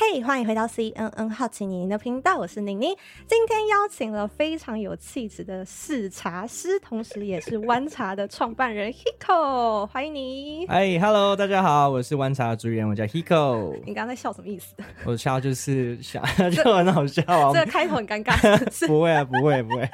嘿，hey, 欢迎回到 CNN 好奇妮妮的频道，我是宁妮。今天邀请了非常有气质的试茶师，同时也是湾茶的创办人 Hiko，欢迎你。哎，Hello，大家好，我是湾茶的主人，我叫 Hiko。你刚刚在笑什么意思？我笑就是笑，就很好笑啊。这个开头很尴尬是不是？不会啊，不会，不会。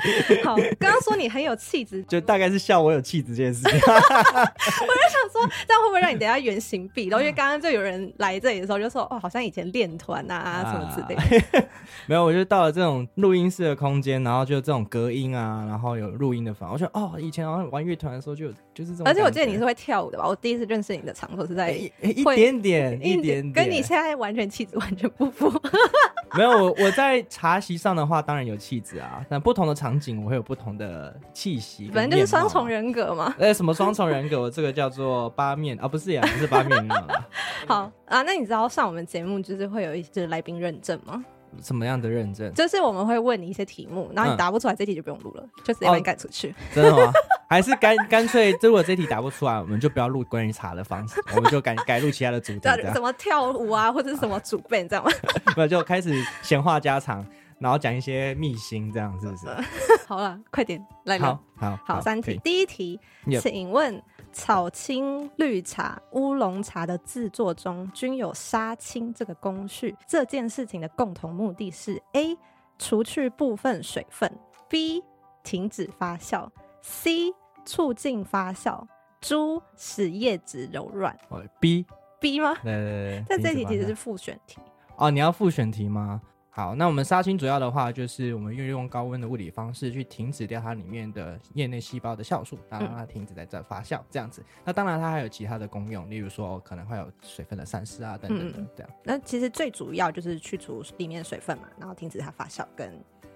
好，刚刚说你很有气质，就大概是笑我有气质这件事情。我就想说，这样会不会让你等下原形毕露？因为刚刚就有人来这里的时候就说，哦，好像以前练。团啊什么之类的，没有，我就到了这种录音室的空间，然后就这种隔音啊，然后有录音的房。我说哦，以前好像玩乐团的时候就有，就是这种。而且我记得你是会跳舞的吧？我第一次认识你的场所是在一点点一点点，跟你现在完全气质完全不符。没有，我我在茶席上的话，当然有气质啊，但不同的场景我会有不同的气息。反正就是双重人格嘛。哎，什么双重人格？我这个叫做八面啊，不是呀，不是八面。好啊，那你知道上我们节目就是会有一些来宾认证吗？什么样的认证？就是我们会问你一些题目，然后你答不出来，这题就不用录了，就直接把你赶出去。真的吗？还是干干脆，如果这题答不出来，我们就不要录关于茶的方式，我们就改改录其他的主题，什么跳舞啊，或者是什么主背，你知道吗？没有，就开始闲话家常，然后讲一些秘辛，这样是不是？好了，快点来好。好好，三题。第一题，请问。草青绿茶、乌龙茶的制作中均有杀青这个工序，这件事情的共同目的是：A. 除去部分水分；B. 停止发酵；C. 促进发酵；D. 使叶子柔软。B B 吗？对对对。但这题其实是复选题。哦，你要复选题吗？好，那我们杀青主要的话就是我们运用高温的物理方式去停止掉它里面的叶内细胞的酵素，然后让它停止在这发酵这样子。那当然它还有其他的功用，例如说可能会有水分的散失啊等等的这样。那其实最主要就是去除里面的水分嘛，然后停止它发酵跟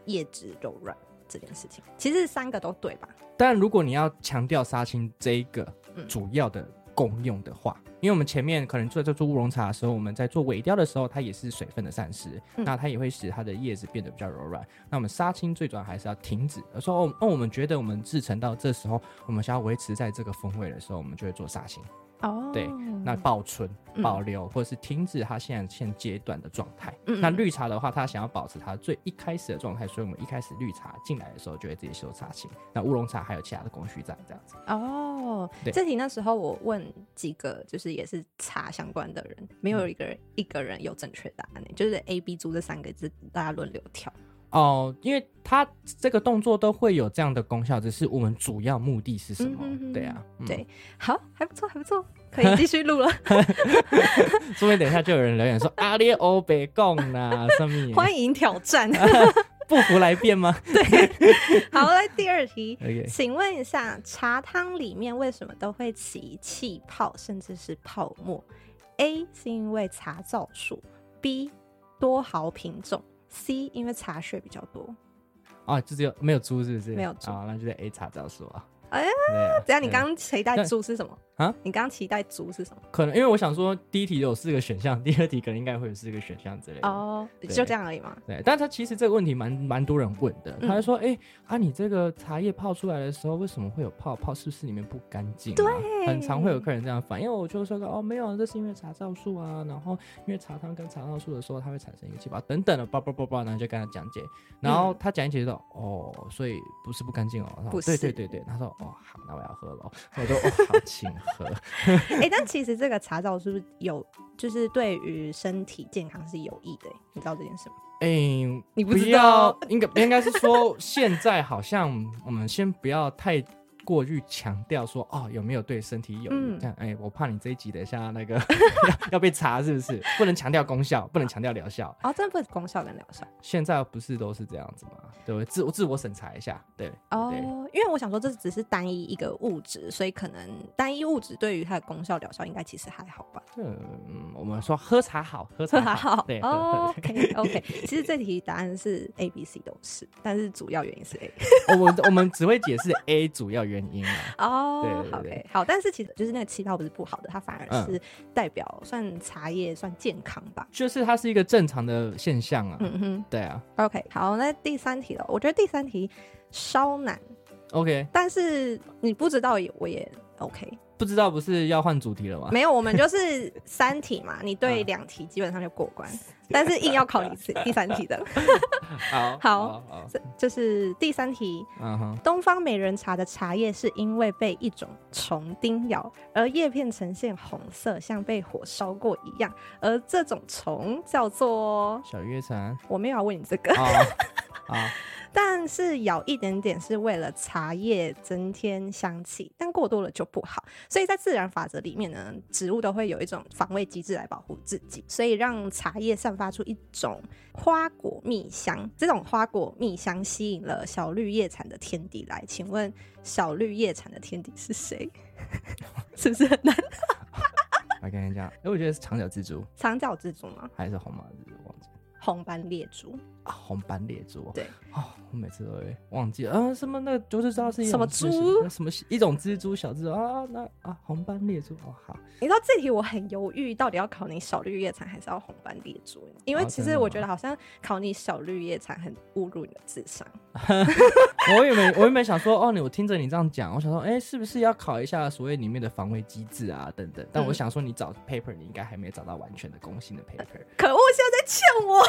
叶质柔软这件事情。其实三个都对吧？但如果你要强调杀青这一个主要的。功用的话，因为我们前面可能做在做乌龙茶的时候，我们在做萎凋的时候，它也是水分的散失，嗯、那它也会使它的叶子变得比较柔软。那我们杀青最主要还是要停止。而说哦，那我们觉得我们制成到这时候，我们想要维持在这个风味的时候，我们就会做杀青。哦，对，那保存、保留、嗯、或者是停止它现在现阶段的状态。嗯、那绿茶的话，它想要保持它最一开始的状态，所以我们一开始绿茶进来的时候就会自己修茶青。那乌龙茶还有其他的工序在这样子。哦，对这题那时候我问几个就是也是茶相关的人，没有一个人、嗯、一个人有正确答案，就是 A、B 组这三个字，大家轮流跳。哦，因为它这个动作都会有这样的功效，只是我们主要目的是什么？嗯、哼哼对啊，嗯、对，好，还不错，还不错，可以继续录了。说不定等一下就有人留言说阿列欧北贡呐，上面？欢迎挑战，不服来辩吗？对，好，来第二题 请问一下，茶汤里面为什么都会起气泡，甚至是泡沫？A 是因为茶皂素，B 多毫品种。C，因为茶水比较多，啊，就只有没有猪是不是？没有猪，啊，那就是 A 茶皂数啊。哎呀，等下你刚刚谁带猪是什么？啊，你刚刚期待足是什么？可能因为我想说，第一题有四个选项，第二题可能应该会有四个选项之类的。哦，就这样而已嘛。对，但他其实这个问题蛮蛮多人问的。他就说：“哎，啊，你这个茶叶泡出来的时候，为什么会有泡泡？是不是里面不干净？”对，很常会有客人这样反映。我就说：“哦，没有，这是因为茶皂素啊。然后因为茶汤跟茶皂素的时候，它会产生一个气泡等等的，叭叭叭叭，然后就跟他讲解。然后他讲解到：哦，所以不是不干净哦。不是，对对对对。他说：哦，好，那我要喝了。我说：哦，好，请喝。”哎、欸，但其实这个茶皂是不是有，就是对于身体健康是有益的？你知道这件事吗？哎、欸，你不知道，应该应该是说，现在好像我们先不要太。过于强调说哦，有没有对身体有益？嗯、这样哎、欸，我怕你这一集等一下那个 要，要被查是不是？不能强调功效，不能强调疗效哦，真的不是功效跟疗效。现在不是都是这样子吗？对不对？自我自我审查一下，对哦。对因为我想说，这只是单一一个物质，所以可能单一物质对于它的功效疗效应该其实还好吧？嗯，我们说喝茶好，喝茶好，好对哦。OK OK，其实这题答案是 A、B、C 都是，但是主要原因是 A。我们我们只会解释 A 主要原因。原因啊。哦，对对对，好，但是其实就是那个气泡不是不好的，它反而是代表算茶叶算健康吧？就是它是一个正常的现象啊。嗯哼，对啊。OK，好，那第三题了，我觉得第三题稍难。OK，但是你不知道也我也 OK。不知道不是要换主题了吗？没有，我们就是三题嘛，你对两题基本上就过关，但是硬要考你一次 第三题的。好，好，这就是第三题。嗯哼，东方美人茶的茶叶是因为被一种虫叮咬，而叶片呈现红色，像被火烧过一样，而这种虫叫做小绿叶蝉。我没有要问你这个。好。但是咬一点点是为了茶叶增添香气，但过多了就不好。所以在自然法则里面呢，植物都会有一种防卫机制来保护自己，所以让茶叶散发出一种花果蜜香。这种花果蜜香吸引了小绿叶蝉的天敌来。请问小绿叶蝉的天敌是谁？是不是很难？来跟你讲，哎，我觉得是长脚蜘蛛。长脚蜘蛛吗？还是红毛蜘蛛？忘记。红斑猎蛛。啊，红斑猎蛛，对，哦，我每次都会忘记啊，什么那个就是知道是什么猪，什么一种蜘蛛，小蜘蛛啊，那啊，红斑猎蛛，哦，好，你知道这题我很犹豫，到底要考你小绿叶蝉还是要红斑猎蛛？因为其实我觉得好像考你小绿叶蝉很侮辱你的智商。我原本我原本想说，哦，你我听着你这样讲，我想说，哎，是不是要考一下所谓里面的防卫机制啊，等等？但我想说，你找 paper，你应该还没找到完全的公信的 paper。可恶，现在在劝我。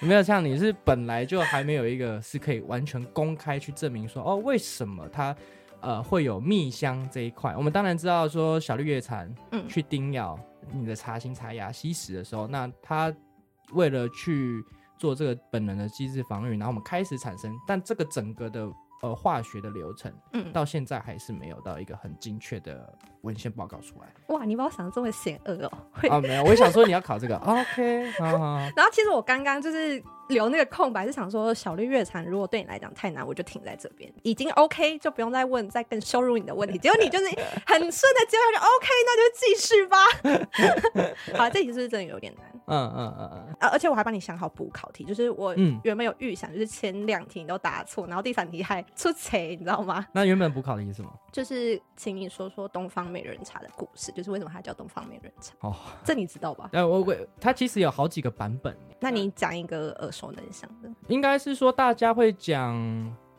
没有像你是本来就还没有一个是可以完全公开去证明说哦，为什么它呃会有蜜香这一块？我们当然知道说小绿叶蝉嗯去叮咬你的茶心茶芽吸食的时候，那它为了去做这个本能的机制防御，然后我们开始产生，但这个整个的呃化学的流程嗯到现在还是没有到一个很精确的文献报告出来。哇，你把我想的这么险恶哦！啊，没有，我想说你要考这个，OK，好好。然后其实我刚刚就是。留那个空白是想说，小绿月蝉如果对你来讲太难，我就停在这边，已经 OK，就不用再问再更羞辱你的问题。结果你就是很顺的接下去 OK，那就继续吧。好，这题是不是真的有点难？嗯嗯嗯嗯。啊，而且我还帮你想好补考题，就是我原本有预想，就是前两题你都答错，然后第三题还出错，你知道吗？那原本补考题是什么？就是请你说说东方美人茶的故事，就是为什么它叫东方美人茶？哦，这你知道吧？呃，我我它其实有好几个版本。那你讲一个耳熟能详的，应该是说大家会讲，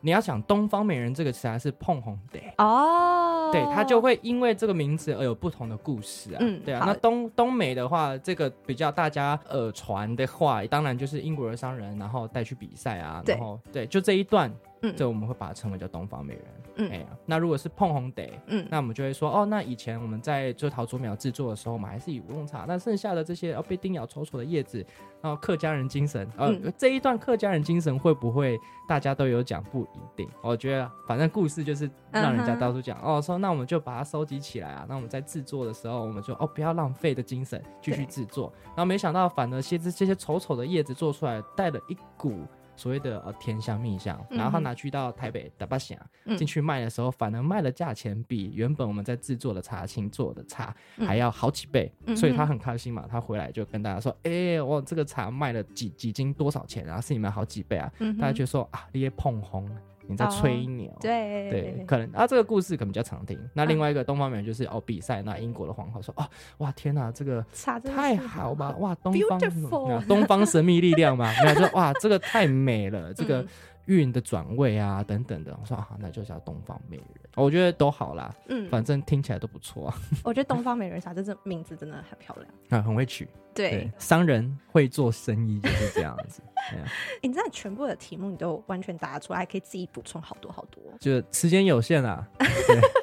你要讲东方美人这个词还是碰红的哦，对，它就会因为这个名字而有不同的故事啊。嗯，对啊。那东东美的话，这个比较大家耳传的话，当然就是英国的商人，然后带去比赛啊，然后对，就这一段。嗯，这我们会把它称为叫东方美人。嗯，哎呀，那如果是碰红得，嗯，那我们就会说，哦，那以前我们在做桃竹苗制作的时候，我们还是以乌龙茶，那剩下的这些哦被叮咬丑丑的叶子，然后客家人精神，呃，嗯、这一段客家人精神会不会大家都有讲？不一定。我觉得反正故事就是让人家到处讲，哦，说那我们就把它收集起来啊，那我们在制作的时候，我们就哦不要浪费的精神继续制作。然后没想到反而些这这些丑丑的叶子做出来带了一股。所谓的呃甜香蜜香，然后他拿去到台北大霸乡进去卖的时候，反而卖的价钱比原本我们在制作的茶青做的茶还要好几倍，所以他很开心嘛，他回来就跟大家说，哎，我这个茶卖了几几斤多少钱，然后是你们好几倍啊，大家就说啊，你也碰红。你在吹牛，哦、对。对，可能啊，这个故事可能比较常听。那另外一个东方美人就是、嗯、哦，比赛那英国的皇后说哦，哇天哪，这个太好吧，哇东方 东方神秘力量嘛，然后说哇这个太美了，这个韵的转位啊等等的，我说啊那就叫东方美人，我觉得都好啦，嗯，反正听起来都不错啊。我觉得东方美人啥这这名字真的很漂亮，啊，很会取。对，对，商人会做生意就是这样子。你知道全部的题目你都完全答出来，还可以自己补充好多好多。就时间有限啊。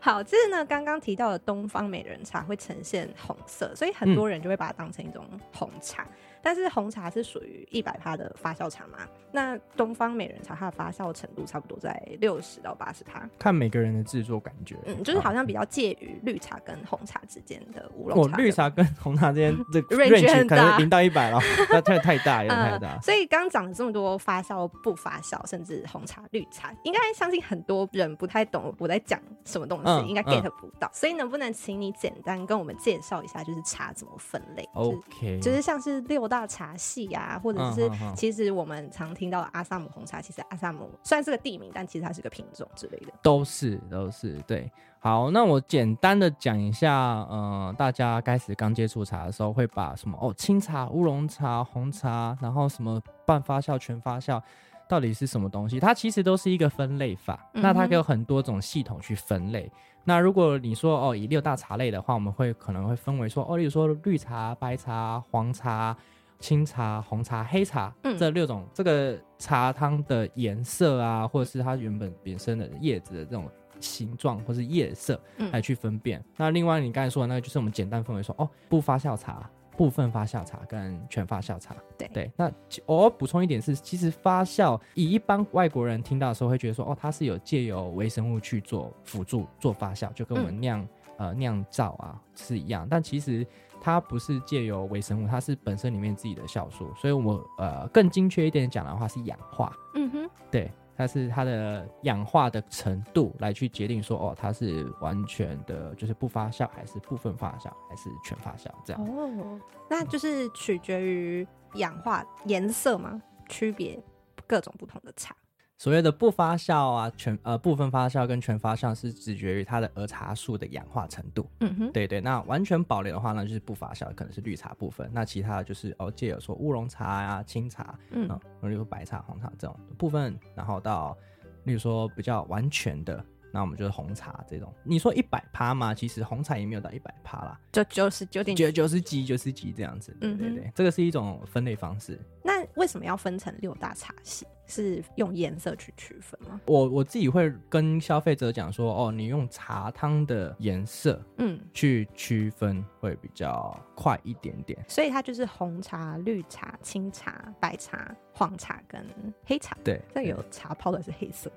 好，这是呢刚刚提到的东方美人茶会呈现红色，所以很多人就会把它当成一种红茶。嗯但是红茶是属于一百趴的发酵茶嘛？那东方美人茶它的发酵程度差不多在六十到八十趴，看每个人的制作感觉。嗯，就是好像比较介于绿茶跟红茶之间的乌龙茶。哦，绿茶跟红茶之间 这 range 可能零到一百了，那太太大，有点太 大。所以刚讲了这么多发酵不发酵，甚至红茶、绿茶，应该相信很多人不太懂我在讲什么东西。应该 get 不到，所以能不能请你简单跟我们介绍一下，就是茶怎么分类？OK，就是像是六大茶系啊，或者是其实我们常听到的阿萨姆红茶，其实阿萨姆虽然是个地名，但其实它是个品种之类的。都是都是对。好，那我简单的讲一下，呃，大家开始刚接触茶的时候，会把什么哦，清茶、乌龙茶、红茶，然后什么半发酵、全发酵，到底是什么东西？它其实都是一个分类法，嗯、那它有很多种系统去分类。那如果你说哦，以六大茶类的话，我们会可能会分为说哦，例如说绿茶、白茶、黄茶、青茶、红茶、黑茶、嗯、这六种，这个茶汤的颜色啊，或者是它原本本身的叶子的这种。形状或是叶色来去分辨。嗯、那另外你刚才说的那个，就是我们简单分为说哦，不发酵茶、部分发酵茶跟全发酵茶。对对。那我要补充一点是，其实发酵以一般外国人听到的时候会觉得说哦，它是有借由微生物去做辅助做发酵，就跟我们酿、嗯、呃酿造啊是一样。但其实它不是借由微生物，它是本身里面自己的酵素。所以我呃更精确一点讲的话是氧化。嗯哼。对。它是它的氧化的程度来去决定说，哦，它是完全的，就是不发酵，还是部分发酵，还是全发酵这样。哦，那就是取决于氧化颜色吗？区别各种不同的茶。所谓的不发酵啊，全呃部分发酵跟全发酵是取决于它的儿茶素的氧化程度。嗯哼，对对。那完全保留的话呢，就是不发酵，可能是绿茶部分。那其他的就是哦，借有说乌龙茶呀、啊、清茶，嗯，例如白茶、红茶这种部分，然后到例如说比较完全的，那我们就是红茶这种。你说一百趴嘛，其实红茶也没有到一百趴啦，就九十九点九九十几、九十几这样子。对对对，这个是一种分类方式。那为什么要分成六大茶系？是用颜色去区分吗？我我自己会跟消费者讲说，哦，你用茶汤的颜色，嗯，去区分会比较快一点点。所以它就是红茶、绿茶、青茶、白茶、黄茶跟黑茶。对，但有茶泡的是黑色。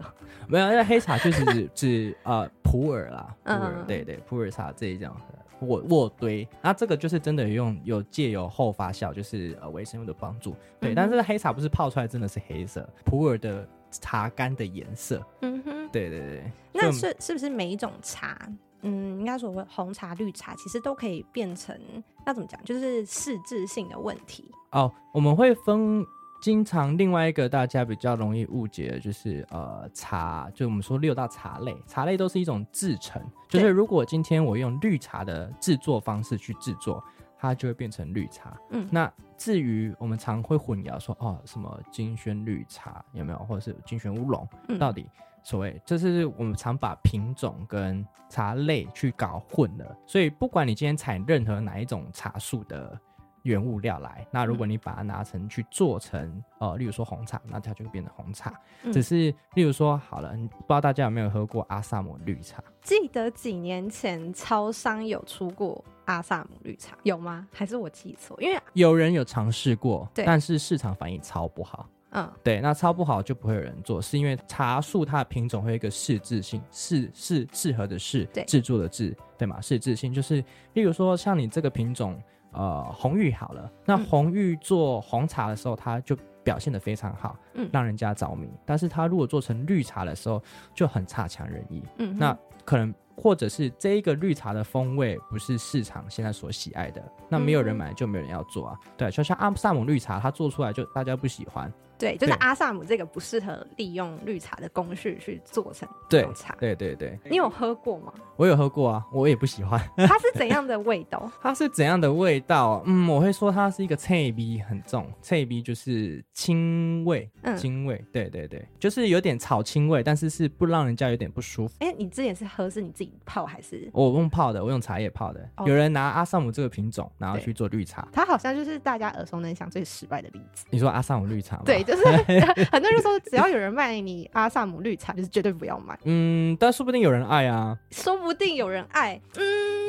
没有，因为黑茶就是指指呃普洱啦，普洱，嗯、对对，普洱茶这一种。卧卧堆，那这个就是真的用有借由后发酵，就是呃微生物的帮助，对。但是黑茶不是泡出来真的是黑色，普洱的茶干的颜色，嗯哼，对对对。那是是不是每一种茶，嗯，应该说红茶、绿茶，其实都可以变成那怎么讲，就是适制性的问题哦。我们会分。经常另外一个大家比较容易误解的就是呃茶，就我们说六大茶类，茶类都是一种制成，就是如果今天我用绿茶的制作方式去制作，它就会变成绿茶。嗯，那至于我们常会混淆说哦什么金萱绿茶有没有，或者是金萱乌龙，嗯、到底所谓这是我们常把品种跟茶类去搞混了，所以不管你今天采任何哪一种茶树的。原物料来，那如果你把它拿成去做成，嗯、呃，例如说红茶，那它就会变成红茶。嗯、只是，例如说，好了，不知道大家有没有喝过阿萨姆绿茶？记得几年前超商有出过阿萨姆绿茶，有吗？还是我记错？因为有人有尝试过，对但是市场反应超不好。嗯，对，那超不好就不会有人做，是因为茶树它的品种会有一个适制性，适适适合的适，对，制作的制，对吗？适制性就是，例如说像你这个品种。呃，红玉好了，那红玉做红茶的时候，它就表现的非常好，嗯，让人家着迷。但是它如果做成绿茶的时候，就很差强人意，嗯，那可能或者是这一个绿茶的风味不是市场现在所喜爱的，那没有人买就没有人要做啊。嗯、对，就像阿萨姆绿茶，它做出来就大家不喜欢。对，就是阿萨姆这个不适合利用绿茶的工序去做成绿茶。对对对，你有喝过吗？我有喝过啊，我也不喜欢。它是怎样的味道？它是怎样的味道？嗯，我会说它是一个脆味很重，脆味就是青味，青味。对对对，就是有点草青味，但是是不让人家有点不舒服。哎，你之前是喝是你自己泡还是？我用泡的，我用茶叶泡的。有人拿阿萨姆这个品种，然后去做绿茶。它好像就是大家耳熟能详最失败的例子。你说阿萨姆绿茶吗？对。就是 很多人说，只要有人卖你阿萨姆绿茶，就是绝对不要买。嗯，但说不定有人爱啊。说不定有人爱，嗯，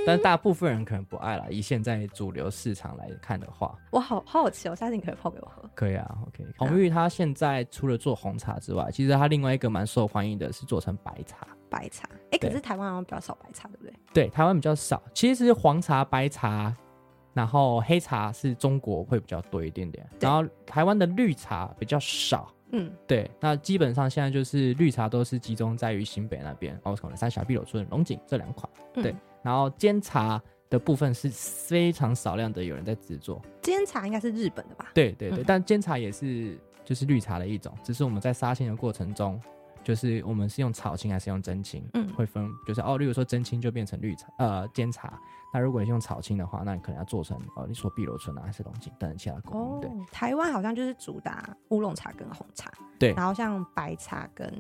但大部分人可能不爱啦。以现在主流市场来看的话，我好好奇哦，下次你可以泡给我喝。可以啊，OK。红玉它现在除了做红茶之外，其实它另外一个蛮受欢迎的是做成白茶。白茶，哎、欸，可是台湾好像比较少白茶，对不对？对，台湾比较少。其实黄茶、白茶。然后黑茶是中国会比较多一点点，然后台湾的绿茶比较少，嗯，对。那基本上现在就是绿茶都是集中在于新北那边，哦，可能三峡、碧螺春、龙井这两款。对，嗯、然后煎茶的部分是非常少量的有人在制作。煎茶应该是日本的吧？对对对，嗯、但煎茶也是就是绿茶的一种，只是我们在杀青的过程中。就是我们是用草青还是用真青，嗯，会分，就是哦，例如说真青就变成绿茶，呃，煎茶。那如果你是用草青的话，那你可能要做成哦，你说碧螺春啊，还是龙井等等其他工艺。对，台湾好像就是主打乌龙茶跟红茶，对，然后像白茶跟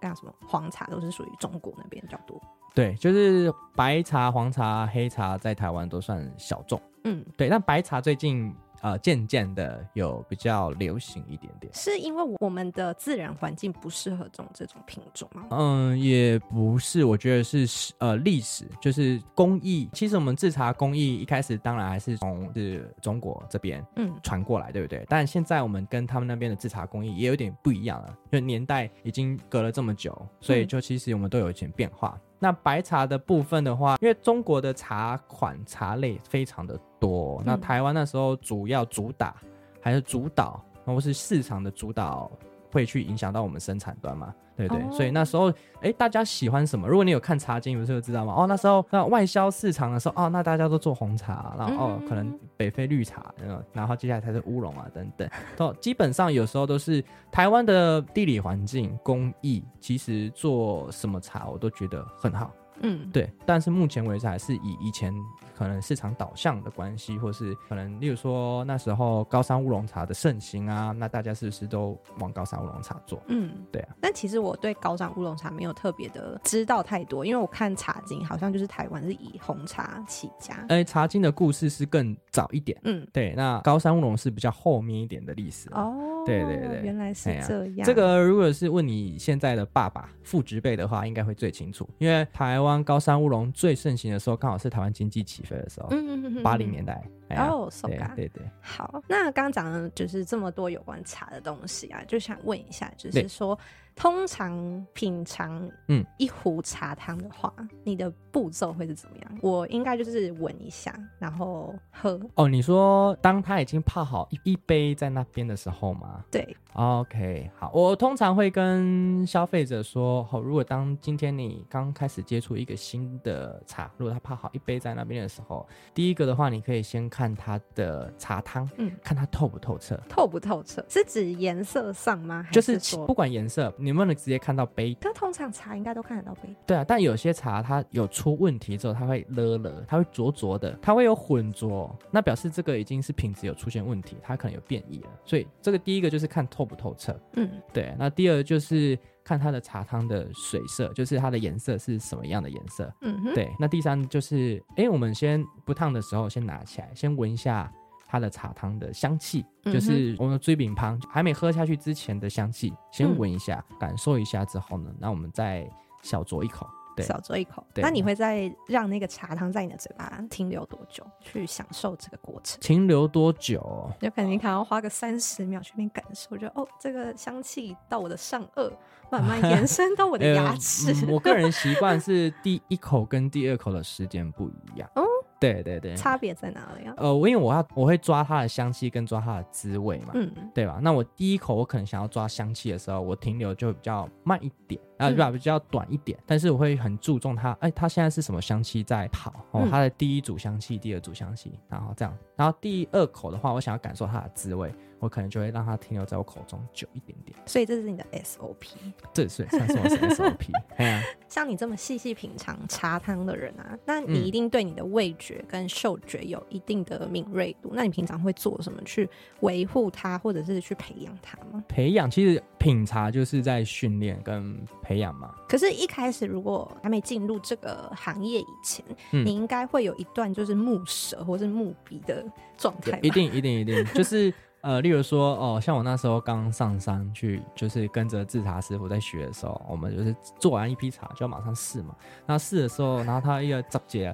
干什么黄茶都是属于中国那边比较多。对，就是白茶、黄茶、黑茶在台湾都算小众，嗯，对，但白茶最近。呃，渐渐的有比较流行一点点，是因为我们的自然环境不适合种这种品种吗？嗯，也不是，我觉得是呃历史，就是工艺。其实我们制茶工艺一开始当然还是从是中国这边嗯传过来，对不对？但现在我们跟他们那边的制茶工艺也有点不一样了，就年代已经隔了这么久，所以就其实我们都有一点变化。嗯那白茶的部分的话，因为中国的茶款茶类非常的多，嗯、那台湾那时候主要主打还是主导，或是市场的主导会去影响到我们生产端嘛？对对，哦、所以那时候，哎，大家喜欢什么？如果你有看《茶经》，有时候知道吗？哦，那时候那外销市场的时候，哦，那大家都做红茶，然后哦，可能北非绿茶，嗯，然后接下来才是乌龙啊，等等。都基本上有时候都是台湾的地理环境、工艺，其实做什么茶我都觉得很好。嗯，对，但是目前为止还是以以前可能市场导向的关系，或是可能例如说那时候高山乌龙茶的盛行啊，那大家是不是都往高山乌龙茶做？嗯，对啊。但其实我对高山乌龙茶没有特别的知道太多，因为我看茶经好像就是台湾是以红茶起家。哎，茶经的故事是更早一点。嗯，对，那高山乌龙是比较后面一点的历史。哦。对对对，原来是这样。这个如果是问你现在的爸爸父执辈的话，应该会最清楚，因为台湾高山乌龙最盛行的时候，刚好是台湾经济起飞的时候，嗯嗯八零年代。哦对对对。好，那刚刚讲的就是这么多有关茶的东西啊，就想问一下，就是说。通常品尝嗯一壶茶汤的话，嗯、你的步骤会是怎么样？我应该就是闻一下，然后喝。哦，你说当它已经泡好一一杯在那边的时候吗？对。OK，好，我通常会跟消费者说，好，如果当今天你刚开始接触一个新的茶，如果它泡好一杯在那边的时候，第一个的话，你可以先看它的茶汤，嗯，看它透不透彻。透不透彻是指颜色上吗？就是不管颜色。你能不能直接看到杯？但通常茶应该都看得到杯。对啊，但有些茶它有出问题之后，它会勒了，它会浊浊的，它会有混浊，那表示这个已经是品质有出现问题，它可能有变异了。所以这个第一个就是看透不透彻。嗯，对。那第二就是看它的茶汤的水色，就是它的颜色是什么样的颜色。嗯哼，对。那第三就是，哎、欸，我们先不烫的时候，先拿起来，先闻一下。它的茶汤的香气，就是我们的追饼汤还没喝下去之前的香气，先闻一下，嗯、感受一下之后呢，那我们再小酌一口。对，小酌一口。对那你会再让那个茶汤在你的嘴巴停留多久，去享受这个过程？停留多久？就肯定可能要花个三十秒去边感受，就哦，这个香气到我的上颚，慢慢延伸到我的牙齿、呃嗯。我个人习惯是第一口跟第二口的时间不一样。哦。对对对，差别在哪里啊？呃，我因为我要我会抓它的香气跟抓它的滋味嘛，嗯，对吧？那我第一口我可能想要抓香气的时候，我停留就会比较慢一点，啊，对吧？比较短一点，但是我会很注重它，哎，它现在是什么香气在跑？哦，它的第一组香气，第二组香气，然后这样，然后第二口的话，我想要感受它的滋味。我可能就会让它停留在我口中久一点点，所以这是你的 SOP。这是算是我的 SOP。像你这么细细品尝茶汤的人啊，那你一定对你的味觉跟嗅觉有一定的敏锐度。嗯、那你平常会做什么去维护它，或者是去培养它吗？培养其实品茶就是在训练跟培养嘛。可是，一开始如果还没进入这个行业以前，嗯、你应该会有一段就是木舌或是木鼻的状态。一定一定一定，就是。呃，例如说，哦，像我那时候刚上山去，就是跟着制茶师傅在学的时候，我们就是做完一批茶就要马上试嘛。那试的时候，然后他一个杂姐，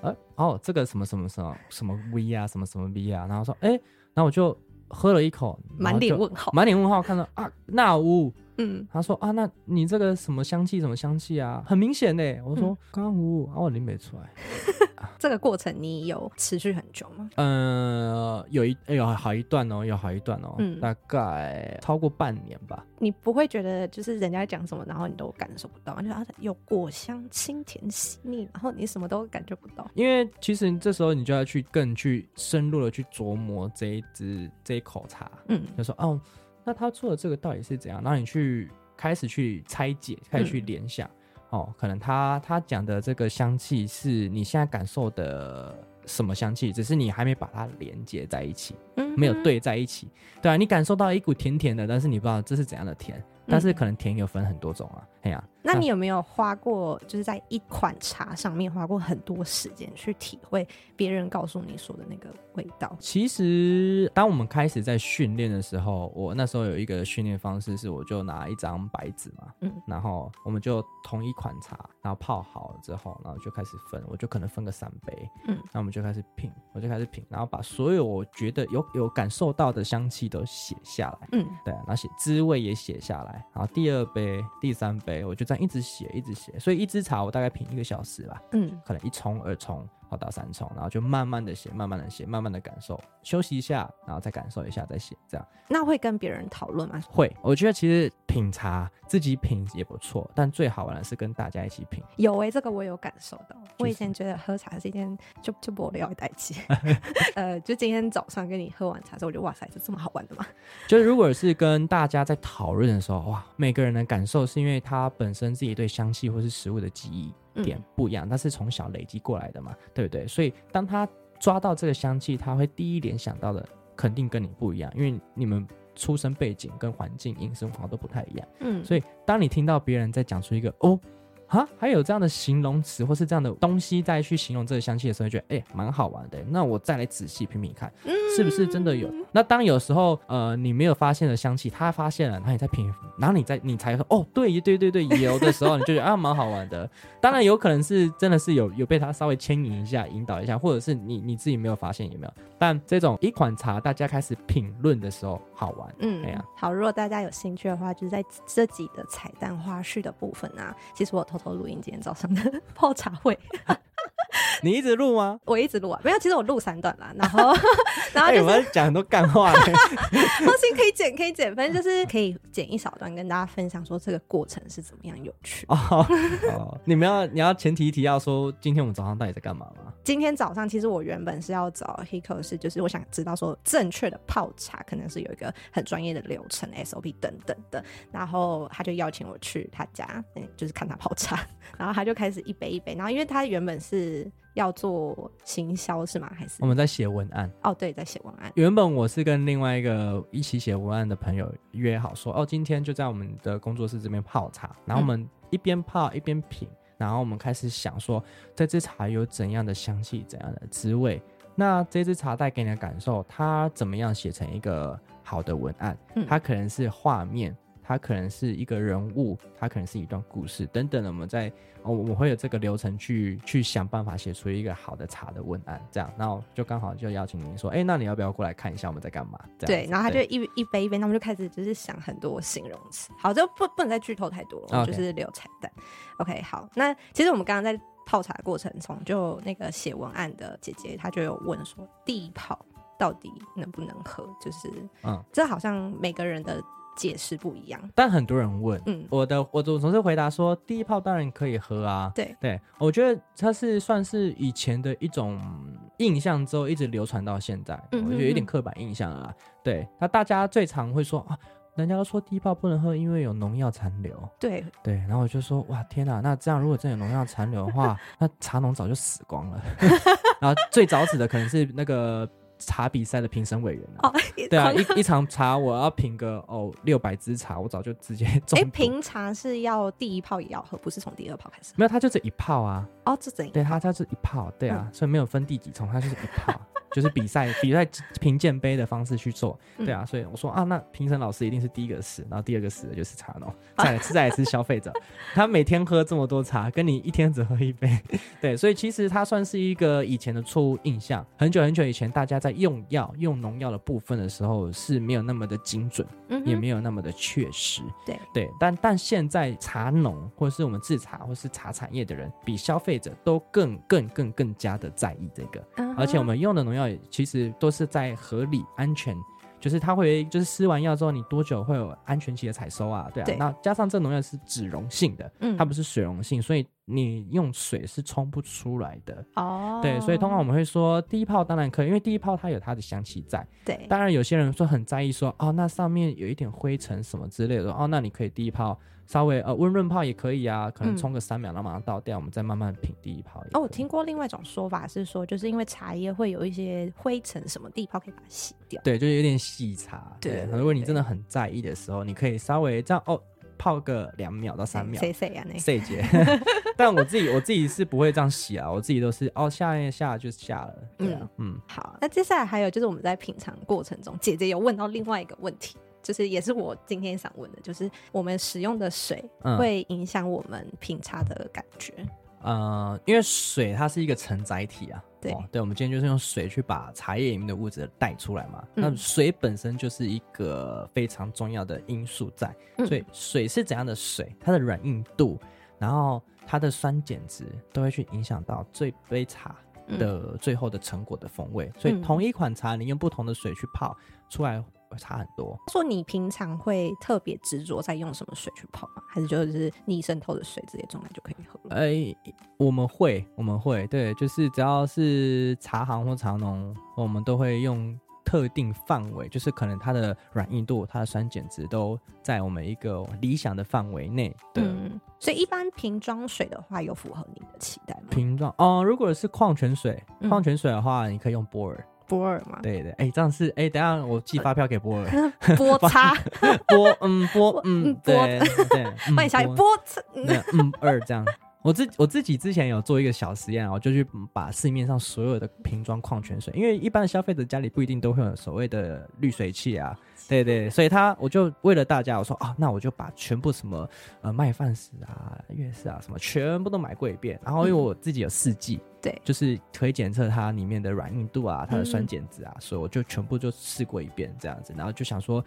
哎，哦，这个什么什么什么什么 V 啊，什么什么 V 啊，然后说，哎，然后我就喝了一口，满脸问号，满脸问号，看到啊，那乌，嗯，他说啊，那你这个什么香气，什么香气啊，很明显呢。我说刚乌，啊，我拎没出来。啊。这个过程你有持续很久吗？呃，有一有好一段哦，有好一段哦，嗯，大概超过半年吧。你不会觉得就是人家讲什么，然后你都感受不到，就啊有果香清甜细腻，然后你什么都感觉不到。因为其实这时候你就要去更去深入的去琢磨这一支这一口茶，嗯，就说哦，那他做的这个到底是怎样？然后你去开始去拆解，开始去联想。嗯哦，可能他他讲的这个香气是你现在感受的什么香气，只是你还没把它连接在一起，嗯，没有对在一起，对啊，你感受到一股甜甜的，但是你不知道这是怎样的甜，但是可能甜有分很多种啊，哎呀。那你有没有花过，就是在一款茶上面花过很多时间去体会别人告诉你说的那个味道？其实，当我们开始在训练的时候，我那时候有一个训练方式是，我就拿一张白纸嘛，嗯，然后我们就同一款茶，然后泡好了之后，然后就开始分，我就可能分个三杯，嗯，那我们就开始品，我就开始品，然后把所有我觉得有有感受到的香气都写下来，嗯，对，然后写滋味也写下来，然后第二杯、第三杯，我就在。一直写，一直写，所以一支茶我大概品一个小时吧，嗯，可能一冲、二冲。到三重，然后就慢慢的写，慢慢的写，慢慢的感受，休息一下，然后再感受一下，再写，这样。那会跟别人讨论吗？会，我觉得其实品茶自己品也不错，但最好玩的是跟大家一起品。有哎、欸，这个我有感受到。我以前觉得喝茶是一件就就不聊一代气，呃，就今天早上跟你喝完茶之后，我就哇塞，这这么好玩的吗？就如果是跟大家在讨论的时候，哇，每个人的感受是因为他本身自己对香气或是食物的记忆。点不一样，他是从小累积过来的嘛，对不对？所以当他抓到这个香气，他会第一联想到的肯定跟你不一样，因为你们出生背景跟环境、饮食文化都不太一样。嗯，所以当你听到别人在讲出一个哦。啊，还有这样的形容词或是这样的东西再去形容这个香气的时候，觉得哎，蛮、欸、好玩的。那我再来仔细品品看，是不是真的有？嗯、那当有时候呃你没有发现的香气，他发现了，然后你再品，然后你再你才说哦，对对对对，有的时候你就觉得啊，蛮好玩的。当然有可能是真的是有有被他稍微牵引一下、引导一下，或者是你你自己没有发现有没有？但这种一款茶大家开始评论的时候好玩，嗯，对呀。好，如果大家有兴趣的话，就是在这集的彩蛋花絮的部分啊，其实我偷。偷录音，今天早上的 泡茶会。你一直录吗？我一直录啊，没有，其实我录三段啦，然后，然后就是、讲很多干话，放心可以剪，可以剪，反正就是可以剪一小段跟大家分享说这个过程是怎么样有趣哦。哦，你们要你要前提提要说今天我们早上到底在干嘛吗？今天早上其实我原本是要找 Hiko，是就是我想知道说正确的泡茶可能是有一个很专业的流程 SOP 等等的，然后他就邀请我去他家，嗯就是看他泡茶，然后他就开始一杯一杯，然后因为他原本是。要做行销是吗？还是我们在写文案？哦，对，在写文案。原本我是跟另外一个一起写文案的朋友约好说，哦，今天就在我们的工作室这边泡茶，然后我们一边泡一边品，然后我们开始想说，这支茶有怎样的香气，怎样的滋味？那这支茶带给你的感受，它怎么样写成一个好的文案？它可能是画面。它可能是一个人物，它可能是一段故事等等的。我们在哦，我会有这个流程去去想办法写出一个好的茶的文案，这样，然后就刚好就邀请您说，哎，那你要不要过来看一下我们在干嘛？对，然后他就一一杯一杯，他们就开始就是想很多形容词。好，就不不能再剧透太多了，我就是留彩蛋。Okay. OK，好，那其实我们刚刚在泡茶的过程中，就那个写文案的姐姐，她就有问说，第一泡到底能不能喝？就是，嗯，这好像每个人的。解释不一样，但很多人问，嗯，我的我总总是回答说，第一泡当然可以喝啊，对。对，我觉得它是算是以前的一种印象，之后一直流传到现在，嗯、哼哼我觉得有点刻板印象啊。对，那大家最常会说啊，人家都说第一泡不能喝，因为有农药残留，对。对，然后我就说哇天哪，那这样如果真有农药残留的话，那茶农早就死光了，然后最早死的可能是那个。茶比赛的评审委员啊，哦、对啊，一一场茶我要品个哦六百支茶，我早就直接 中。哎，评茶是要第一泡也要喝，不是从第二泡开始？没有，它就这一泡啊。哦，这怎样？对，它它是一泡，对啊，嗯、所以没有分第几重，它就是一泡。就是比赛比赛评鉴杯的方式去做。对啊，所以我说啊，那评审老师一定是第一个死，然后第二个死的就是茶农，再来再来是消费者。他每天喝这么多茶，跟你一天只喝一杯。对，所以其实它算是一个以前的错误印象。很久很久以前，大家在用药用农药的部分的时候是没有那么的精准，嗯、也没有那么的确实。对对，但但现在茶农或者是我们制茶或是茶产业的人，比消费者都更更更更加的在意这个，嗯、而且我们用的农药其实都是在合理安全。就是它会，就是施完药之后，你多久会有安全期的采收啊？对啊。对，那加上这农药是脂溶性的，嗯，它不是水溶性，所以你用水是冲不出来的。哦。对，所以通常我们会说，第一泡当然可以，因为第一泡它有它的香气在。对。当然有些人说很在意说，哦，那上面有一点灰尘什么之类的，哦，那你可以第一泡。稍微呃温润泡也可以啊，可能冲个三秒，然后马上倒掉，嗯、我们再慢慢品第一泡。哦，我听过另外一种说法是说，就是因为茶叶会有一些灰尘什么，第一泡可以把它洗掉。对，就是有点洗茶。对，对，如果你真的很在意的时候，你可以稍微这样哦泡个两秒到三秒。谁谁呀？那谁姐？但我自己我自己是不会这样洗啊，我自己都是哦下一下就下了。对啊，嗯嗯。好，那接下来还有就是我们在品尝过程中，姐姐有问到另外一个问题。就是也是我今天想问的，就是我们使用的水会影响我们品茶的感觉。嗯、呃，因为水它是一个承载体啊。对、哦，对，我们今天就是用水去把茶叶里面的物质带出来嘛。嗯、那水本身就是一个非常重要的因素在，嗯、所以水是怎样的水，它的软硬度，然后它的酸碱值都会去影响到这杯茶的最后的成果的风味。嗯、所以同一款茶，你用不同的水去泡出来。差很多。说你平常会特别执着在用什么水去泡吗？还是就是逆渗透的水直接装来就可以喝了？哎、欸，我们会，我们会，对，就是只要是茶行或茶农，我们都会用特定范围，就是可能它的软硬度、它的酸碱值都在我们一个理想的范围内。对、嗯，所以一般瓶装水的话，有符合你的期待吗？瓶装哦，如果是矿泉水，矿泉水的话，你可以用波尔。波尔嘛，对的，哎、欸，这样是哎、欸，等下我寄发票给波尔，波差，波嗯波嗯对对，欢迎小雨波差，嗯二这样。我自我自己之前有做一个小实验，我就去把市面上所有的瓶装矿泉水，因为一般的消费者家里不一定都会有所谓的滤水器啊，对对，所以他我就为了大家，我说啊，那我就把全部什么呃麦饭石啊、月食啊什么全部都买过一遍，然后因为我自己有试剂，对，就是可以检测它里面的软硬度啊、它的酸碱值啊，所以我就全部就试过一遍这样子，然后就想说。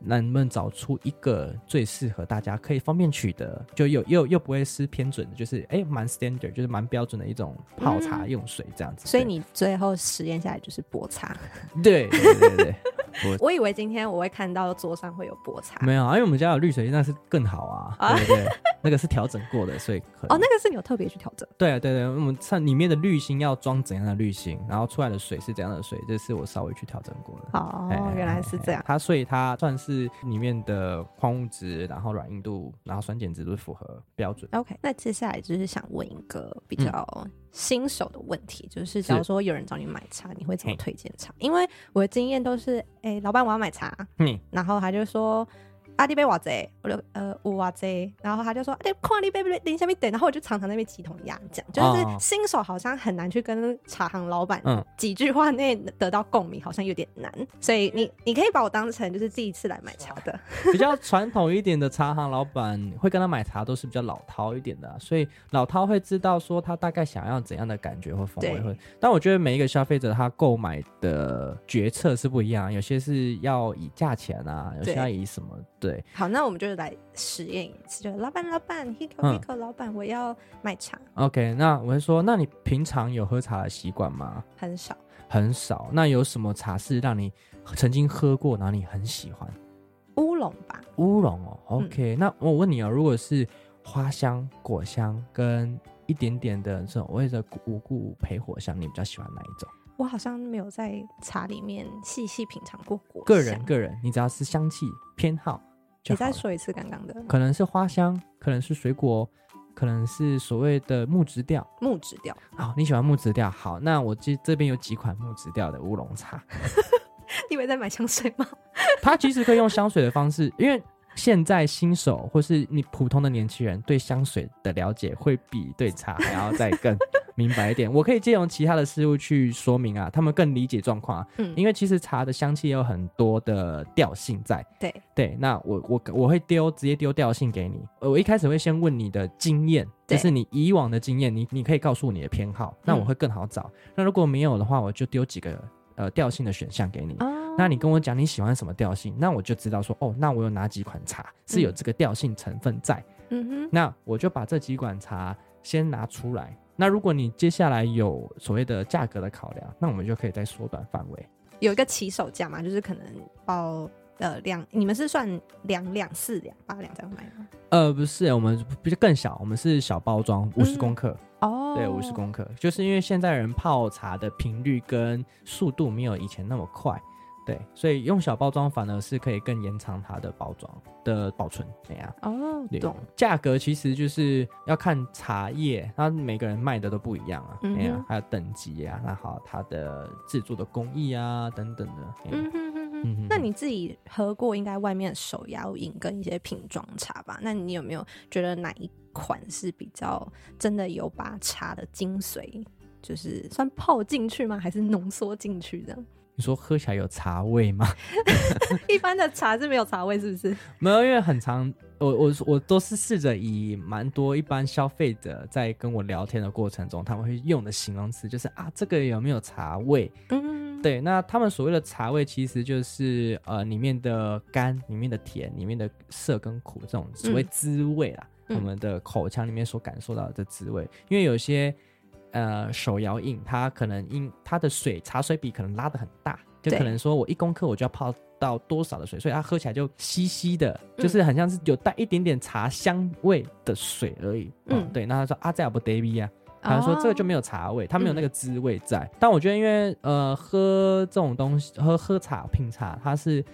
能不能找出一个最适合大家可以方便取得，就又又又不会是偏准的，就是哎蛮、欸、standard，就是蛮标准的一种泡茶用水这样子。嗯、所以你最后实验下来就是薄茶。对对对对。我以为今天我会看到桌上会有菠菜，没有啊，因为我们家有滤水，那是更好啊，啊对不对？那个是调整过的，所以可能哦，那个是你有特别去调整？对啊，对对，我们看里面的滤芯要装怎样的滤芯，然后出来的水是怎样的水，这是我稍微去调整过的。哦，欸、原来是这样。它所以它算是里面的矿物质，然后软硬度，然后酸碱值都是符合标准。OK，那接下来就是想问一个比较、嗯。新手的问题就是，假如说有人找你买茶，你会怎么推荐茶？因为我的经验都是，哎、欸，老板我要买茶，嗯，然后他就说。阿弟杯瓦贼，我就呃我瓦贼，然后他就说哎、啊矿力杯杯等一下没等，然后我就常常那边鸡同鸭讲，就是新手好像很难去跟茶行老板几句话内得到共鸣，好像有点难，所以你你可以把我当成就是第一次来买茶的，比较传统一点的茶行老板会跟他买茶都是比较老饕一点的，所以老饕会知道说他大概想要怎样的感觉或风味会，但我觉得每一个消费者他购买的决策是不一样，有些是要以价钱啊，有些要以什么。对，好，那我们就来实验一次，就老板，老板，Hiko Hiko，老板，我要买茶。OK，那我会说，那你平常有喝茶的习惯吗？很少，很少。那有什么茶是让你曾经喝过，然后你很喜欢？乌龙吧，乌龙哦。OK，、嗯、那我问你哦，如果是花香、果香跟一点点的这种，我也是无故焙火香，你比较喜欢哪一种？我好像没有在茶里面细细品尝过果香。个人，个人，你只要是香气偏好。你再说一次刚刚的，可能是花香，可能是水果，可能是所谓的木质调。木质调，好，你喜欢木质调。好，那我这这边有几款木质调的乌龙茶。你以为在买香水吗？它其实可以用香水的方式，因为现在新手或是你普通的年轻人对香水的了解会比对茶还要再更。明白一点。我可以借用其他的事物去说明啊，他们更理解状况。嗯，因为其实茶的香气有很多的调性在。对对，那我我我会丢直接丢调性给你。我一开始会先问你的经验，就是你以往的经验，你你可以告诉我你的偏好，那我会更好找。嗯、那如果没有的话，我就丢几个呃调性的选项给你。哦那你跟我讲你喜欢什么调性，那我就知道说哦，那我有哪几款茶是有这个调性成分在。嗯哼，那我就把这几款茶先拿出来。那如果你接下来有所谓的价格的考量，那我们就可以再缩短范围。有一个起手价嘛，就是可能包呃两，你们是算两两四两八两这样卖吗？呃，不是，我们比较更小，我们是小包装，五十公克。哦，对，五十公克，就是因为现在人泡茶的频率跟速度没有以前那么快。对，所以用小包装反而是可以更延长它的包装的保存，怎样？哦，懂。价格其实就是要看茶叶，它每个人卖的都不一样啊，哎呀、嗯哼，还有等级啊，那好，它的制作的工艺啊等等的。嗯哼哼哼。嗯，那你自己喝过应该外面手摇饮跟一些瓶装茶吧？那你有没有觉得哪一款是比较真的有把茶的精髓，就是算泡进去吗？还是浓缩进去这样？你说喝起来有茶味吗？一般的茶是没有茶味，是不是？没有，因为很常，我我我都是试着以蛮多一般消费者在跟我聊天的过程中，他们会用的形容词就是啊，这个有没有茶味？嗯，对。那他们所谓的茶味，其实就是呃里面的甘、里面的甜、里面的涩跟苦这种所谓滋味啦。嗯、我们的口腔里面所感受到的滋味，因为有些。呃，手摇饮它可能因它的水茶水比可能拉的很大，就可能说我一公克我就要泡到多少的水，所以它喝起来就稀稀的，就是很像是有带一点点茶香味的水而已。嗯，嗯对。那他说啊，这样不 David 啊，他说这个就没有茶味，它没有那个滋味在。嗯、但我觉得，因为呃，喝这种东西，喝喝茶品茶，它是。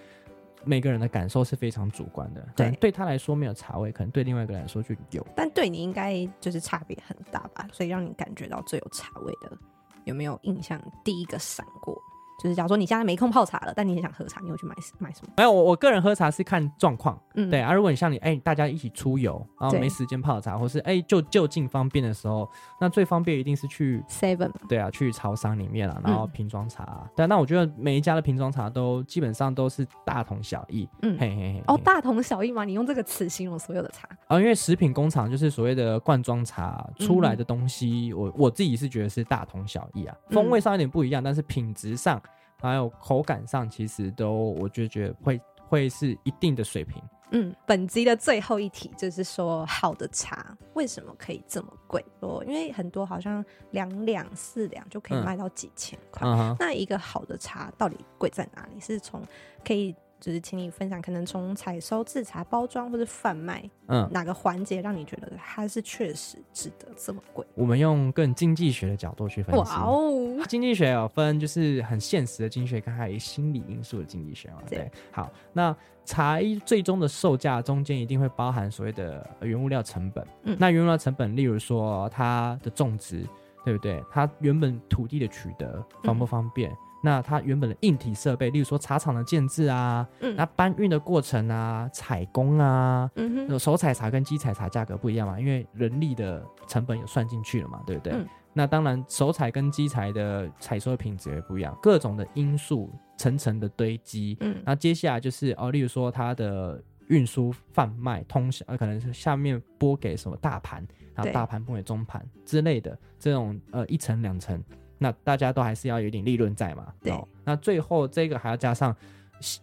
每个人的感受是非常主观的，对，对他来说没有茶味，可能对另外一个人来说就有，但对你应该就是差别很大吧，所以让你感觉到最有茶味的，有没有印象？第一个闪过。就是假如说你现在没空泡茶了，但你也想喝茶，你会去买买什么？没有，我我个人喝茶是看状况，嗯，对啊。如果你像你，哎、欸，大家一起出游，然后没时间泡茶，或是哎、欸，就就近方便的时候，那最方便一定是去 Seven，对啊，去超商里面啊，然后瓶装茶。嗯、对，那我觉得每一家的瓶装茶都基本上都是大同小异，嗯，嘿嘿嘿。哦，大同小异吗？你用这个词形容所有的茶？啊、哦，因为食品工厂就是所谓的罐装茶出来的东西，嗯、我我自己是觉得是大同小异啊，风味上有点不一样，嗯、但是品质上。还有口感上，其实都我就觉得会会是一定的水平。嗯，本集的最后一题就是说，好的茶为什么可以这么贵？说，因为很多好像两两四两就可以卖到几千块。嗯嗯、那一个好的茶到底贵在哪里？是从可以。就是请你分享，可能从采收、制茶、包装或者贩卖，嗯，哪个环节让你觉得它是确实值得这么贵？我们用更经济学的角度去分析。哇哦，经济学有分就是很现实的经济学，跟还有心理因素的经济学嘛。对，好，那茶一最终的售价中间一定会包含所谓的原物料成本。嗯，那原物料成本，例如说它的种植，对不对？它原本土地的取得方不方便？嗯那它原本的硬体设备，例如说茶厂的建制啊，嗯，那搬运的过程啊，采工啊，嗯哼，手采茶跟机采茶价格不一样嘛，因为人力的成本有算进去了嘛，对不对？嗯，那当然手采跟机采的采收的品质也不一样，各种的因素层层的堆积，嗯，那接下来就是哦，例如说它的运输、贩卖、通销，呃，可能是下面拨给什么大盘，然后大盘拨给中盘之类的这种呃一层两层。那大家都还是要有点利润在嘛？对。那最后这个还要加上，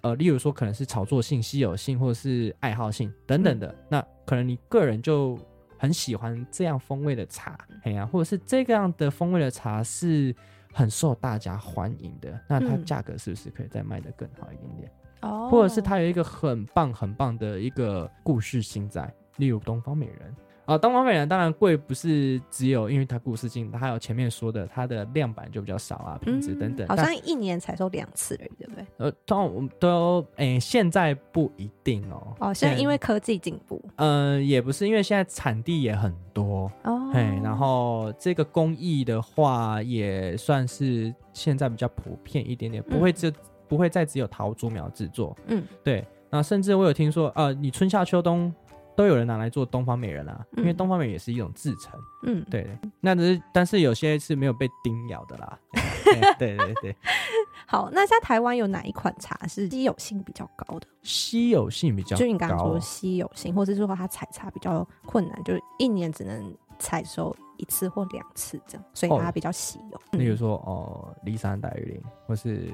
呃，例如说可能是炒作性、稀有性，或者是爱好性等等的。嗯、那可能你个人就很喜欢这样风味的茶，哎呀、啊，或者是这个样的风味的茶是很受大家欢迎的。那它价格是不是可以再卖得更好一点点？哦、嗯。或者是它有一个很棒很棒的一个故事性在，例如东方美人。啊，东方美人当然贵，不是只有因为它故事性，它还有前面说的它的量版就比较少啊，品质等等。好像一年才收两次而已，对不对？呃，都都，哎，现在不一定哦。哦，现在因为科技进步。嗯，也不是，因为现在产地也很多哦。哎，然后这个工艺的话，也算是现在比较普遍一点点，不会只不会再只有桃竹苗制作。嗯，对。那甚至我有听说，呃，你春夏秋冬。都有人拿来做东方美人啊，嗯、因为东方美人也是一种制成。嗯，对，那只是但是有些是没有被叮咬的啦。对对对，对。好，那在台湾有哪一款茶是稀有性比较高的？稀有性比较高，就你刚刚说稀有性，或者是说它采茶比较困难，就是一年只能采收一次或两次这样，所以它比较稀有。例如说哦，梨山大玉林，或是。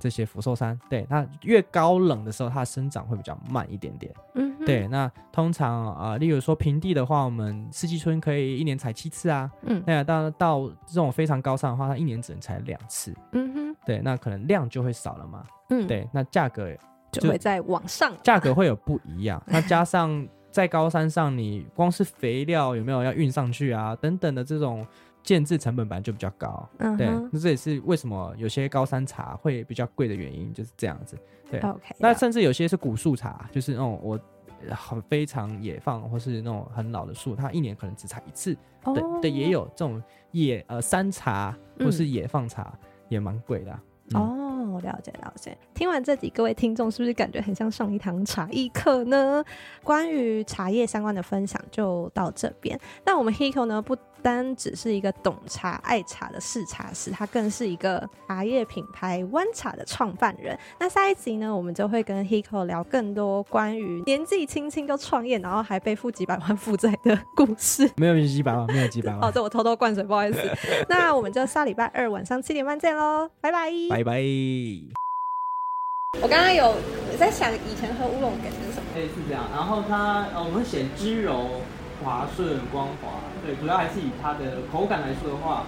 这些福寿山，对，它越高冷的时候，它的生长会比较慢一点点。嗯，对。那通常啊、呃，例如说平地的话，我们四季春可以一年采七次啊。嗯，那到到这种非常高山的话，它一年只能采两次。嗯哼，对，那可能量就会少了嘛。嗯，对，那价格就，就会在往上，价格会有不一样。那加上在高山上，你光是肥料有没有要运上去啊？等等的这种。建制成本本来就比较高，嗯、对，那这也是为什么有些高山茶会比较贵的原因，就是这样子。对，Okay, 那甚至有些是古树茶，就是那种我很非常野放或是那种很老的树，它一年可能只采一次。哦、对对，也有这种野呃山茶或是野放茶，嗯、也蛮贵的、啊。嗯、哦，了解了解。听完这集，各位听众是不是感觉很像上一堂茶艺课呢？关于茶叶相关的分享就到这边。那我们 Hiko 呢不。单只是一个懂茶、爱茶的试茶师，他更是一个茶叶品牌湾茶的创办人。那下一集呢，我们就会跟 Hiko 聊更多关于年纪轻轻就创业，然后还背负几百万负债的故事。没有几百万，没有几百万。哦，对，我偷偷灌水，不好意思。那我们就下礼拜二晚上七点半见喽，拜拜，拜拜。我刚刚有在想，以前喝乌龙感觉是什么？哎，是这样。然后它，呃，我们写滋柔。滑顺光滑，对，主要还是以它的口感来说的话，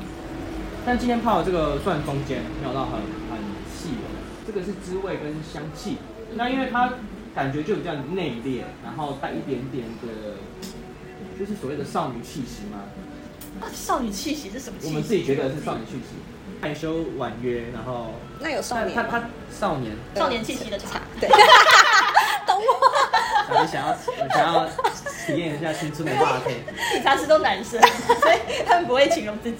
但今天泡的这个算中间，没有到很很细的，这个是滋味跟香气。那因为它感觉就比较内敛，然后带一点点的，就是所谓的少女气息嘛。啊，少女气息是什么气息？我们自己觉得是少女气息，害羞婉约，然后那有少年，他他少年少年气息的茶，对。懂我。我 想要，我想要体验一下青春的霸气。理查斯都男生，所以他们不会形容自己。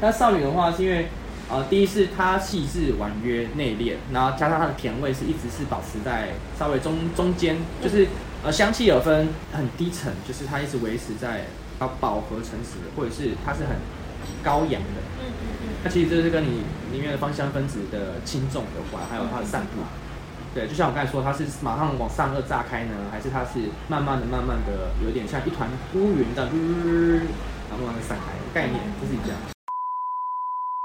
那少女的话，是因为，呃，第一是她细致婉约内敛，然后加上她的甜味是一直是保持在稍微中中间，就是呃香气有分很低沉，就是它一直维持在要饱和层次的，或者是它是很高扬的。嗯嗯嗯。那其实这是跟你里面的芳香分子的轻重有关，还有它的散布。对，就像我刚才说，它是马上往上颚炸开呢，还是它是慢慢的、慢慢的，有点像一团乌云这样，然后慢慢散开，概念就是这样。